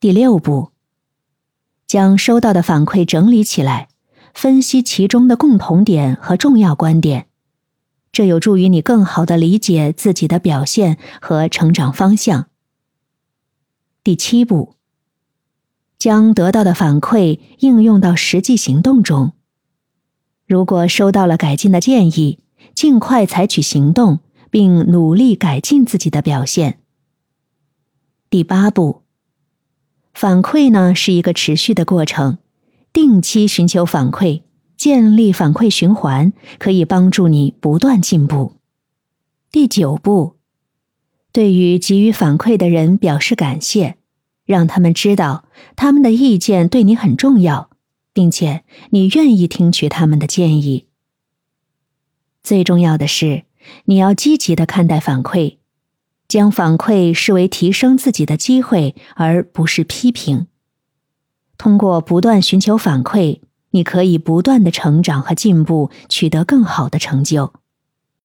第六步，将收到的反馈整理起来，分析其中的共同点和重要观点，这有助于你更好的理解自己的表现和成长方向。第七步，将得到的反馈应用到实际行动中。如果收到了改进的建议，尽快采取行动，并努力改进自己的表现。第八步，反馈呢是一个持续的过程，定期寻求反馈，建立反馈循环，可以帮助你不断进步。第九步，对于给予反馈的人表示感谢，让他们知道他们的意见对你很重要。并且你愿意听取他们的建议。最重要的是，你要积极的看待反馈，将反馈视为提升自己的机会，而不是批评。通过不断寻求反馈，你可以不断的成长和进步，取得更好的成就。